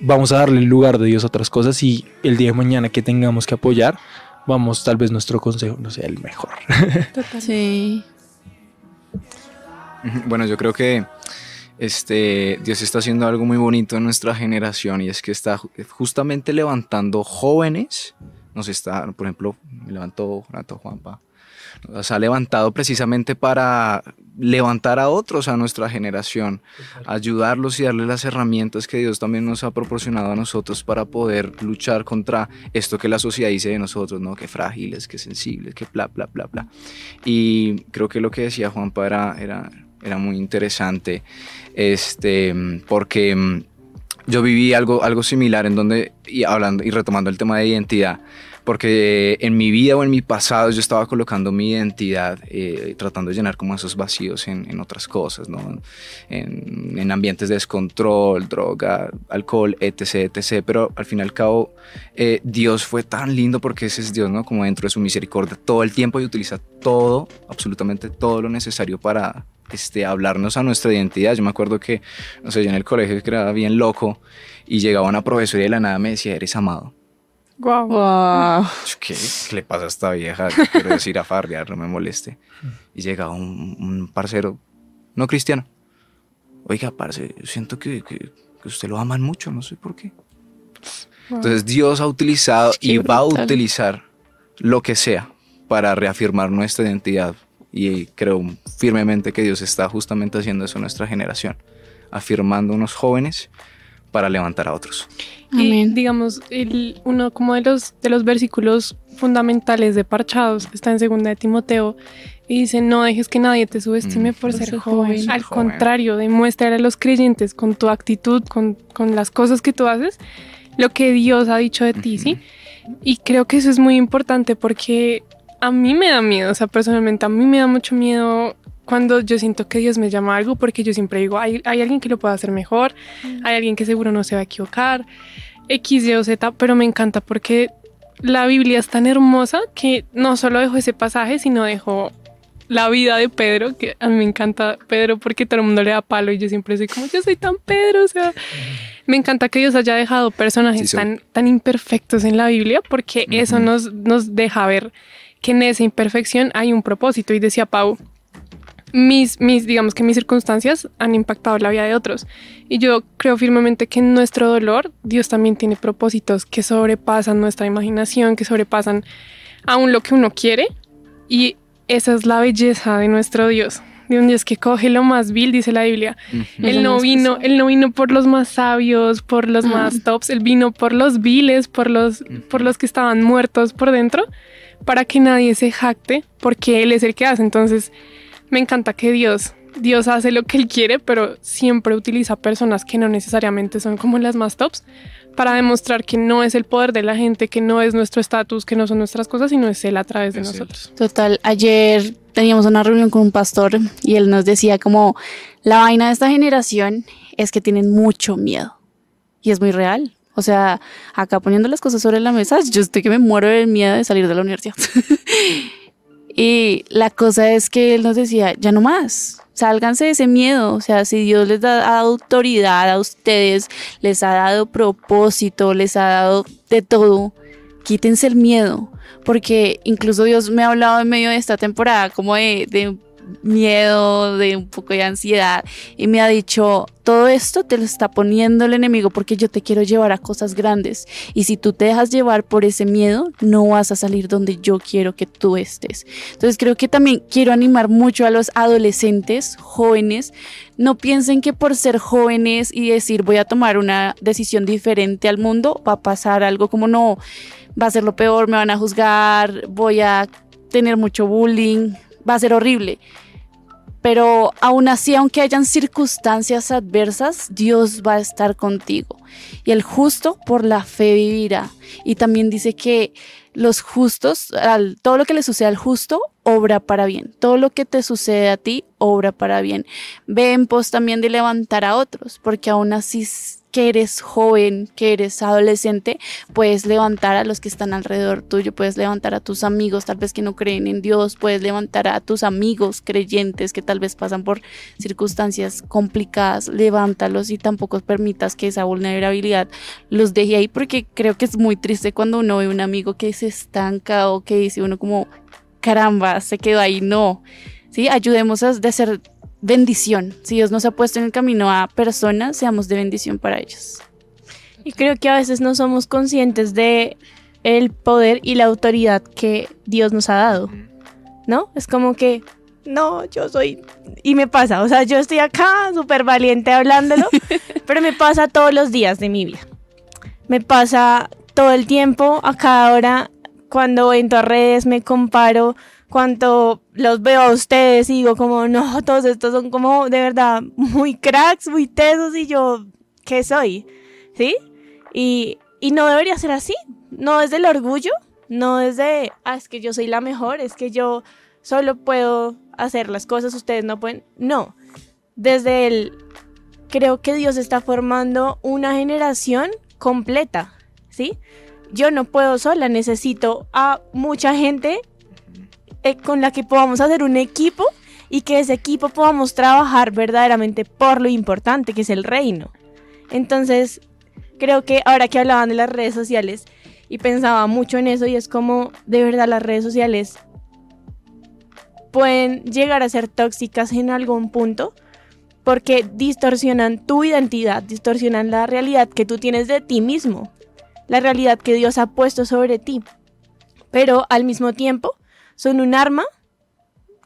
vamos a darle el lugar de Dios a otras cosas y el día de mañana que tengamos que apoyar, vamos, tal vez nuestro consejo no sea el mejor. Sí. Ujú, Bueno, yo creo que este, Dios está haciendo algo muy bonito en nuestra generación y es que está ju- justamente levantando jóvenes. Nos está, por ejemplo, me levantó, levantó Juanpa. Nos ha levantado precisamente para levantar a otros a nuestra generación, ayudarlos y darles las herramientas que Dios también nos ha proporcionado a nosotros para poder luchar contra esto que la sociedad dice de nosotros, ¿no? Que frágiles, que sensibles, que bla, bla, bla, bla. Y creo que lo que decía Juanpa era, era, era muy interesante, este, porque mm, yo viví algo, algo similar en donde, y hablando y retomando el tema de identidad, porque en mi vida o en mi pasado yo estaba colocando mi identidad, eh, tratando de llenar como esos vacíos en, en otras cosas, ¿no? En, en, ambientes de descontrol, droga, alcohol, etc., pero al fin y al cabo eh, Dios fue tan lindo porque ese es Dios, ¿no? Como dentro de su misericordia todo el tiempo y utiliza todo, absolutamente todo lo necesario para, este, hablarnos a nuestra identidad. Yo me acuerdo que, no sé, yo en el colegio era bien loco y llegaba una profesora y de la nada me decía, eres amado. Wow. Wow. ¿Qué, ¿Qué, le pasa a esta vieja? Yo quiero decir a farrear, no me moleste. Y llegaba un, un parcero, no cristiano. Oiga, parce, siento que, que, que, usted lo aman mucho, no sé por qué. Wow. Entonces Dios ha utilizado qué y brutal. va a utilizar lo que sea para reafirmar nuestra identidad. Y creo firmemente que Dios está justamente haciendo eso en nuestra generación, afirmando unos jóvenes para levantar a otros. Y digamos, el, uno como de los, de los versículos fundamentales de Parchados está en segunda de Timoteo y dice, no dejes que nadie te subestime mm, por ser joven. joven. Al joven. contrario, demuestra a los creyentes con tu actitud, con, con, las cosas que tú haces, lo que Dios ha dicho de ti, uh -huh. ¿sí? Y creo que eso es muy importante porque a mí me da miedo, o sea, personalmente a mí me da mucho miedo cuando yo siento que Dios me llama a algo, porque yo siempre digo, hay, hay alguien que lo puede hacer mejor, mm. hay alguien que seguro no se va a equivocar, X, Y o Z, pero me encanta porque la Biblia es tan hermosa que no solo dejó ese pasaje, sino dejó la vida de Pedro, que a mí me encanta Pedro porque todo el mundo le da palo y yo siempre soy como, yo soy tan Pedro, o sea, me encanta que Dios haya dejado personajes sí, tan, tan imperfectos en la Biblia porque uh -huh. eso nos, nos deja ver que en esa imperfección hay un propósito y decía Pau, mis, mis, digamos que mis circunstancias han impactado la vida de otros. Y yo creo firmemente que en nuestro dolor Dios también tiene propósitos que sobrepasan nuestra imaginación, que sobrepasan aún lo que uno quiere. Y esa es la belleza de nuestro Dios. De un Dios que coge lo más vil, dice la Biblia. Uh -huh. Él no vino, él no vino por los más sabios, por los uh -huh. más tops, él vino por los viles, por los, uh -huh. por los que estaban muertos por dentro, para que nadie se jacte, porque él es el que hace. Entonces, me encanta que Dios, Dios hace lo que Él quiere, pero siempre utiliza personas que no necesariamente son como las más tops para demostrar que no es el poder de la gente, que no es nuestro estatus, que no son nuestras cosas, sino es Él a través de es nosotros. Él. Total, ayer teníamos una reunión con un pastor y él nos decía como la vaina de esta generación es que tienen mucho miedo y es muy real. O sea, acá poniendo las cosas sobre la mesa, yo estoy que me muero del miedo de salir de la universidad. Y la cosa es que él nos decía, ya no más, sálganse de ese miedo, o sea, si Dios les da autoridad a ustedes, les ha dado propósito, les ha dado de todo, quítense el miedo, porque incluso Dios me ha hablado en medio de esta temporada como de, de miedo, de un poco de ansiedad y me ha dicho, todo esto te lo está poniendo el enemigo porque yo te quiero llevar a cosas grandes. Y si tú te dejas llevar por ese miedo, no vas a salir donde yo quiero que tú estés. Entonces creo que también quiero animar mucho a los adolescentes, jóvenes, no piensen que por ser jóvenes y decir voy a tomar una decisión diferente al mundo, va a pasar algo como no, va a ser lo peor, me van a juzgar, voy a tener mucho bullying, va a ser horrible. Pero aún así, aunque hayan circunstancias adversas, Dios va a estar contigo. Y el justo por la fe vivirá. Y también dice que los justos, todo lo que le sucede al justo, obra para bien. Todo lo que te sucede a ti, obra para bien. Ve en pos también de levantar a otros, porque aún así que eres joven, que eres adolescente, puedes levantar a los que están alrededor tuyo, puedes levantar a tus amigos tal vez que no creen en Dios, puedes levantar a tus amigos creyentes que tal vez pasan por circunstancias complicadas, levántalos y tampoco permitas que esa vulnerabilidad los deje ahí porque creo que es muy triste cuando uno ve un amigo que se estanca o que dice uno como caramba, se quedó ahí, no. Sí, ayudemos a ser bendición. Si Dios nos ha puesto en el camino a personas, seamos de bendición para ellos. Y creo que a veces no somos conscientes de el poder y la autoridad que Dios nos ha dado. ¿No? Es como que no, yo soy y me pasa, o sea, yo estoy acá súper valiente hablándolo, pero me pasa todos los días de mi vida. Me pasa todo el tiempo, a cada hora, cuando entro a redes me comparo cuando los veo a ustedes y digo como, no, todos estos son como de verdad muy cracks, muy tesos y yo, ¿qué soy? ¿sí? Y, y no debería ser así, no es del orgullo, no es de, ah, es que yo soy la mejor, es que yo solo puedo hacer las cosas, ustedes no pueden, no, desde el, creo que Dios está formando una generación completa, ¿sí? Yo no puedo sola, necesito a mucha gente eh, con la que podamos hacer un equipo y que ese equipo podamos trabajar verdaderamente por lo importante que es el reino. Entonces, creo que ahora que hablaban de las redes sociales y pensaba mucho en eso y es como de verdad las redes sociales pueden llegar a ser tóxicas en algún punto porque distorsionan tu identidad, distorsionan la realidad que tú tienes de ti mismo, la realidad que Dios ha puesto sobre ti. Pero al mismo tiempo son un arma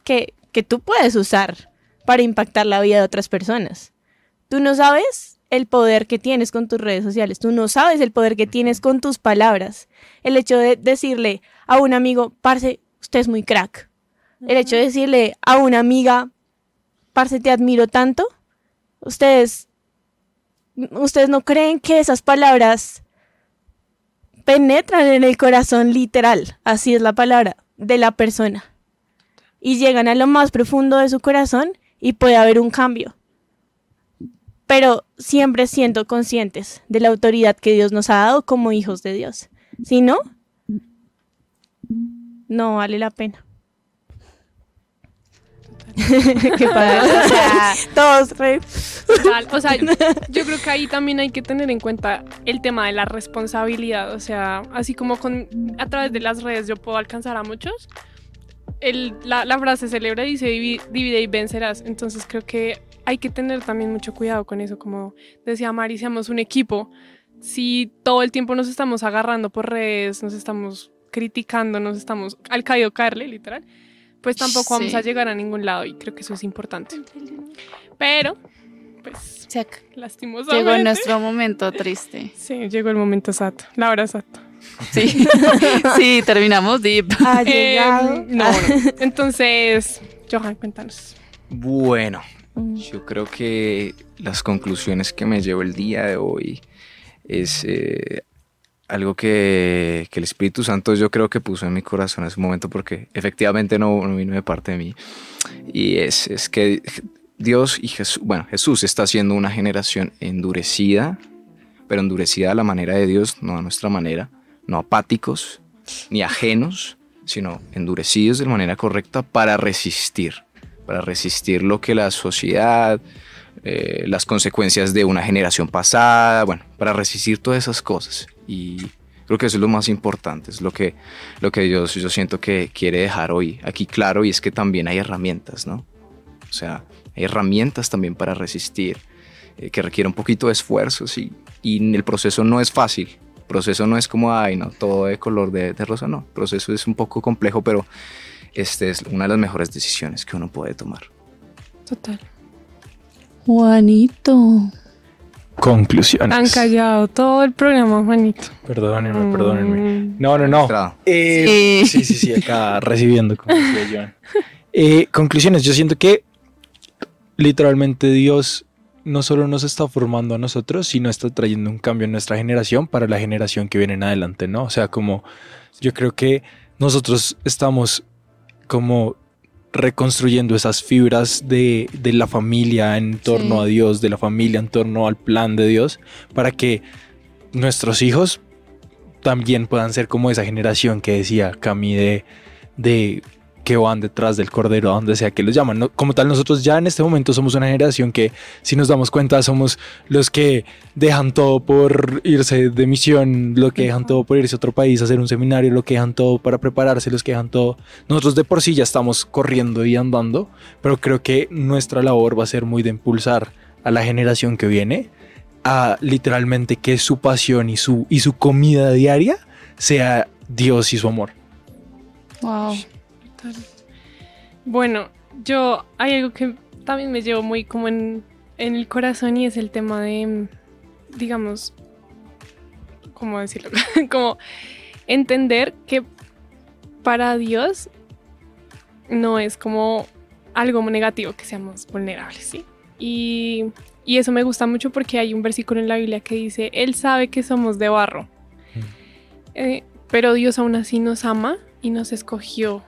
que, que tú puedes usar para impactar la vida de otras personas. Tú no sabes el poder que tienes con tus redes sociales, tú no sabes el poder que tienes con tus palabras. El hecho de decirle a un amigo, parce, usted es muy crack. El hecho de decirle a una amiga, parce, te admiro tanto. Ustedes, ustedes no creen que esas palabras penetran en el corazón literal, así es la palabra, de la persona. Y llegan a lo más profundo de su corazón y puede haber un cambio. Pero siempre siendo conscientes de la autoridad que Dios nos ha dado como hijos de Dios. Si no, no vale la pena. Qué padre. O sea, todos re- Total, O sea, yo creo que ahí también hay que tener en cuenta el tema de la responsabilidad. O sea, así como con a través de las redes yo puedo alcanzar a muchos. El- la, la frase célebre dice "Divi- divide y vencerás. Entonces creo que hay que tener también mucho cuidado con eso. Como decía Mari, seamos un equipo. Si todo el tiempo nos estamos agarrando por redes, nos estamos criticando, nos estamos al caído caerle, literal, pues tampoco vamos Sí. a llegar a ningún lado y creo que eso es importante. Pero, pues, ac- lastimosamente. Llegó nuestro momento triste. Sí, llegó el momento exacto, la hora exacta. Sí, sí, terminamos deep. ha Eh, llegado. no, no. Entonces, Johan, cuéntanos. Bueno, Mm. yo creo que las conclusiones que me llevo el día de hoy es eh, algo que, que el Espíritu Santo yo creo que puso en mi corazón en ese momento porque efectivamente no, no vino de parte de mí. Y es, es que Dios y Jesús, bueno, Jesús está haciendo una generación endurecida, pero endurecida a la manera de Dios, no a nuestra manera, no apáticos ni ajenos, sino endurecidos de la manera correcta para resistir, para resistir lo que la sociedad, eh, las consecuencias de una generación pasada, bueno, para resistir todas esas cosas. Y creo que eso es lo más importante, es lo que, lo que Dios yo siento que quiere dejar hoy aquí claro y es que también hay herramientas, ¿no? O sea, hay herramientas también para resistir, eh, que requiere un poquito de esfuerzos y, y el proceso no es fácil. Proceso no es como, ay, no, todo de color de, de rosa, no. Proceso es un poco complejo, pero este es una de las mejores decisiones que uno puede tomar. Total. Juanito. Conclusiones. Han callado todo el programa, Juanito. Perdónenme, perdónenme. Mm. No, no, no. Entrada. Eh, Sí. sí, sí, sí, acá recibiendo, como decía Joan. Eh, conclusiones, yo siento que literalmente Dios no solo nos está formando a nosotros, sino está trayendo un cambio en nuestra generación para la generación que viene en adelante, ¿no? O sea, como yo creo que nosotros estamos como reconstruyendo esas fibras de, de la familia en torno Sí. a Dios, de la familia en torno al plan de Dios, para que nuestros hijos también puedan ser como esa generación que decía Cami de, de que van detrás del cordero, a donde sea que los llaman. Como tal, nosotros ya en este momento somos una generación que, si nos damos cuenta, somos los que dejan todo por irse de misión, lo que dejan todo por irse a otro país, a hacer un seminario, lo que dejan todo para prepararse, los que dejan todo. Nosotros de por sí ya estamos corriendo y andando, pero creo que nuestra labor va a ser muy de impulsar a la generación que viene a literalmente que su pasión y su, y su comida diaria sea Dios y su amor. Wow. Bueno, yo hay algo que también me llevo muy como en, en el corazón y es el tema de, mm, digamos, ¿cómo decirlo? como entender que para Dios no es como algo negativo que seamos vulnerables, ¿sí? Y, y eso me gusta mucho porque hay un versículo en la Biblia que dice, Él sabe que somos de barro, Eh, pero Dios aún así nos ama y nos escogió,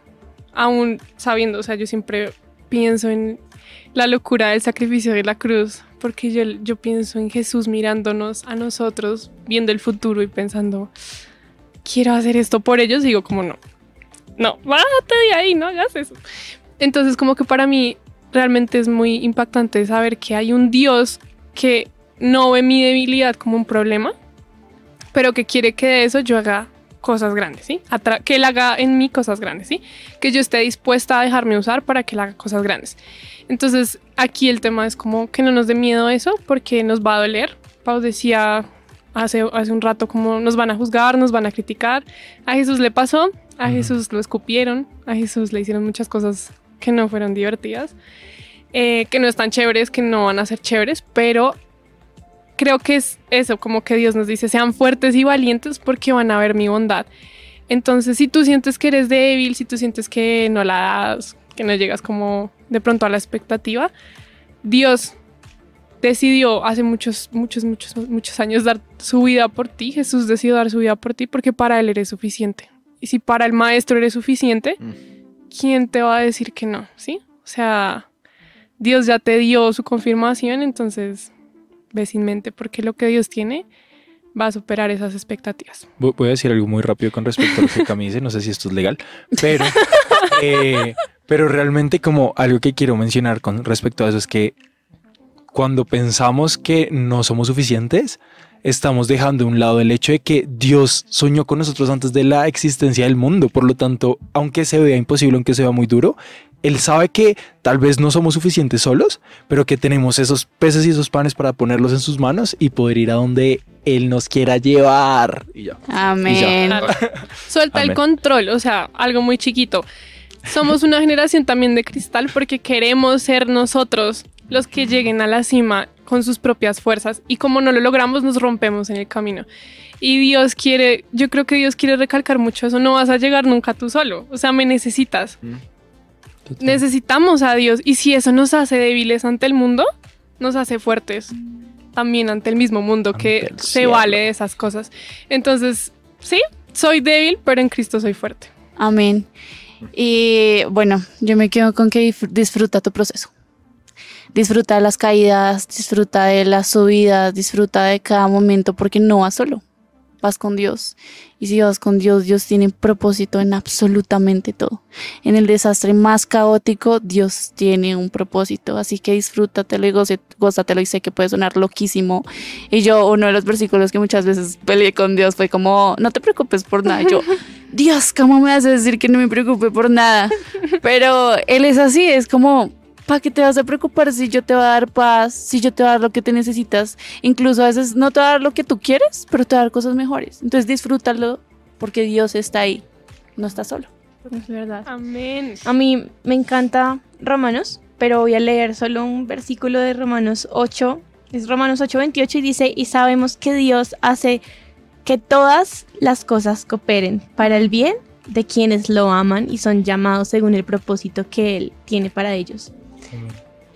aún sabiendo, o sea, yo siempre pienso en la locura del sacrificio de la cruz, porque yo, yo pienso en Jesús mirándonos a nosotros, viendo el futuro y pensando, quiero hacer esto por ellos, digo como no, no, bájate de ahí, no hagas eso. Entonces como que para mí realmente es muy impactante saber que hay un Dios que no ve mi debilidad como un problema, pero que quiere que de eso yo haga cosas grandes, ¿sí? Atra que él haga en mí cosas grandes, ¿sí? Que yo esté dispuesta a dejarme usar para que él haga cosas grandes. Entonces, aquí el tema es como que no nos dé miedo eso porque nos va a doler. Pau decía hace, hace un rato como nos van a juzgar, nos van a criticar. A Jesús le pasó, a Jesús lo escupieron, a Jesús le hicieron muchas cosas que no fueron divertidas, eh, que no están chéveres, que no van a ser chéveres, pero creo que es eso, como que Dios nos dice, sean fuertes y valientes porque van a ver mi bondad. Entonces, si tú sientes que eres débil, si tú sientes que no la das, que no llegas como de pronto a la expectativa, Dios decidió hace muchos, muchos, muchos, muchos años dar su vida por ti. Jesús decidió dar su vida por ti porque para Él eres suficiente. Y si para el Maestro eres suficiente, ¿quién te va a decir que no? ¿Sí? O sea, Dios ya te dio su confirmación, entonces ve sin mente porque lo que Dios tiene va a superar esas expectativas. Voy a decir algo muy rápido con respecto a lo que Cami dice, no sé si esto es legal, pero, eh, pero realmente como algo que quiero mencionar con respecto a eso es que cuando pensamos que no somos suficientes, estamos dejando a un lado el hecho de que Dios soñó con nosotros antes de la existencia del mundo. Por lo tanto, aunque se vea imposible, aunque se vea muy duro, Él sabe que tal vez no somos suficientes solos, pero que tenemos esos peces y esos panes para ponerlos en sus manos y poder ir a donde Él nos quiera llevar. Y ya. Amén. Suelta el control, o sea, algo muy chiquito. Somos una generación también de cristal porque queremos ser nosotros los que lleguen a la cima con sus propias fuerzas y como no lo logramos nos rompemos en el camino. Y Dios quiere, yo creo que Dios quiere recalcar mucho eso, no vas a llegar nunca tú solo, o sea, me necesitas. Necesitamos a Dios y si eso nos hace débiles ante el mundo, nos hace fuertes también ante el mismo mundo que se vale de esas cosas. Entonces, sí, soy débil, pero en Cristo soy fuerte. Amén. Y bueno, yo me quedo con que disfruta tu proceso. Disfruta de las caídas, disfruta de las subidas, disfruta de cada momento porque no vas solo. Vas con Dios. Y si vas con Dios, Dios tiene propósito en absolutamente todo. En el desastre más caótico, Dios tiene un propósito. Así que disfrútatelo y gózatelo. Y sé que puede sonar loquísimo. Y yo, uno de los versículos que muchas veces peleé con Dios fue como, no te preocupes por nada. Yo, Dios, ¿cómo me hace decir que no me preocupe por nada? Pero Él es así, es como, ¿para qué te vas a preocupar si yo te voy a dar paz, si yo te voy a dar lo que te necesitas? Incluso a veces no te va a dar lo que tú quieres, pero te va a dar cosas mejores. Entonces disfrútalo porque Dios está ahí, no estás solo. Es verdad. Amén. A mí me encanta Romanos, pero voy a leer solo un versículo de Romanos 8. Es Romanos 8, 28 y dice, y sabemos que Dios hace que todas las cosas cooperen para el bien de quienes lo aman y son llamados según el propósito que Él tiene para ellos.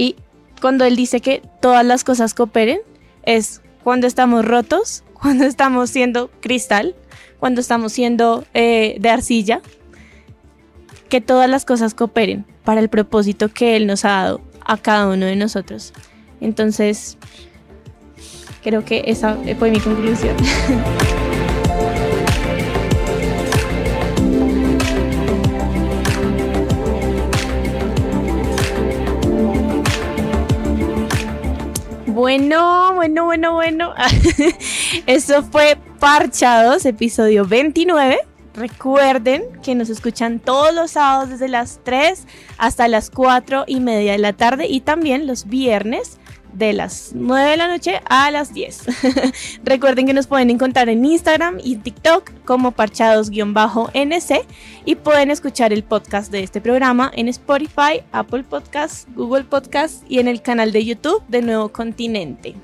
Y cuando Él dice que todas las cosas cooperen, es cuando estamos rotos, cuando estamos siendo cristal, cuando estamos siendo eh, de arcilla, que todas las cosas cooperen para el propósito que Él nos ha dado a cada uno de nosotros. Entonces, creo que esa fue mi conclusión. Bueno, bueno, bueno, bueno. Eso fue Parchados, episodio 29. Recuerden que nos escuchan todos los sábados desde las 3 hasta las 4 y media de la tarde y también los viernes de las 9 de la noche a las 10. Recuerden que nos pueden encontrar en Instagram y TikTok como parchados-nc y pueden escuchar el podcast de este programa en Spotify, Apple Podcasts, Google Podcasts y en el canal de YouTube de Nuevo Continente.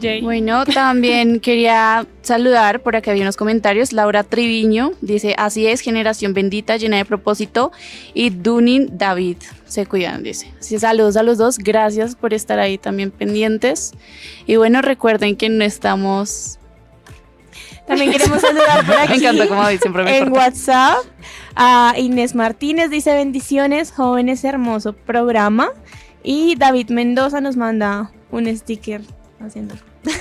Jay. Bueno, también quería saludar, por acá había unos comentarios, Laura Triviño dice, así es, generación bendita, llena de propósito, y Dunin David, se cuidan, dice. Así saludos a los dos, gracias por estar ahí también pendientes. Y bueno, recuerden que no estamos... También queremos saludar por aquí. Me encanta como David siempre me en corta. WhatsApp a Inés Martínez dice bendiciones, jóvenes, hermoso programa. Y David Mendoza nos manda un sticker haciendo.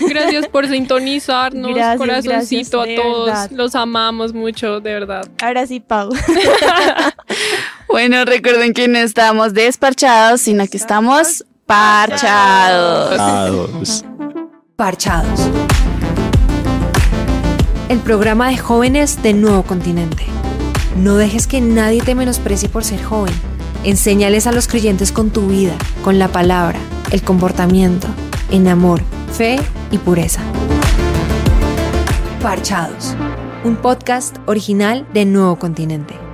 Gracias por sintonizarnos, Gracias, corazoncito gracias, a todos. verdad. Los amamos mucho, de verdad. Ahora sí, Pau. Bueno, recuerden que no estamos desparchados, sino que estamos parchados. Parchados. Parchados. El programa de jóvenes de Nuevo Continente. No dejes que nadie te menosprecie por ser joven. Enséñales a los creyentes con tu vida, con la palabra, el comportamiento, en amor, fe y pureza. Parchados. Un podcast original de Nuevo Continente.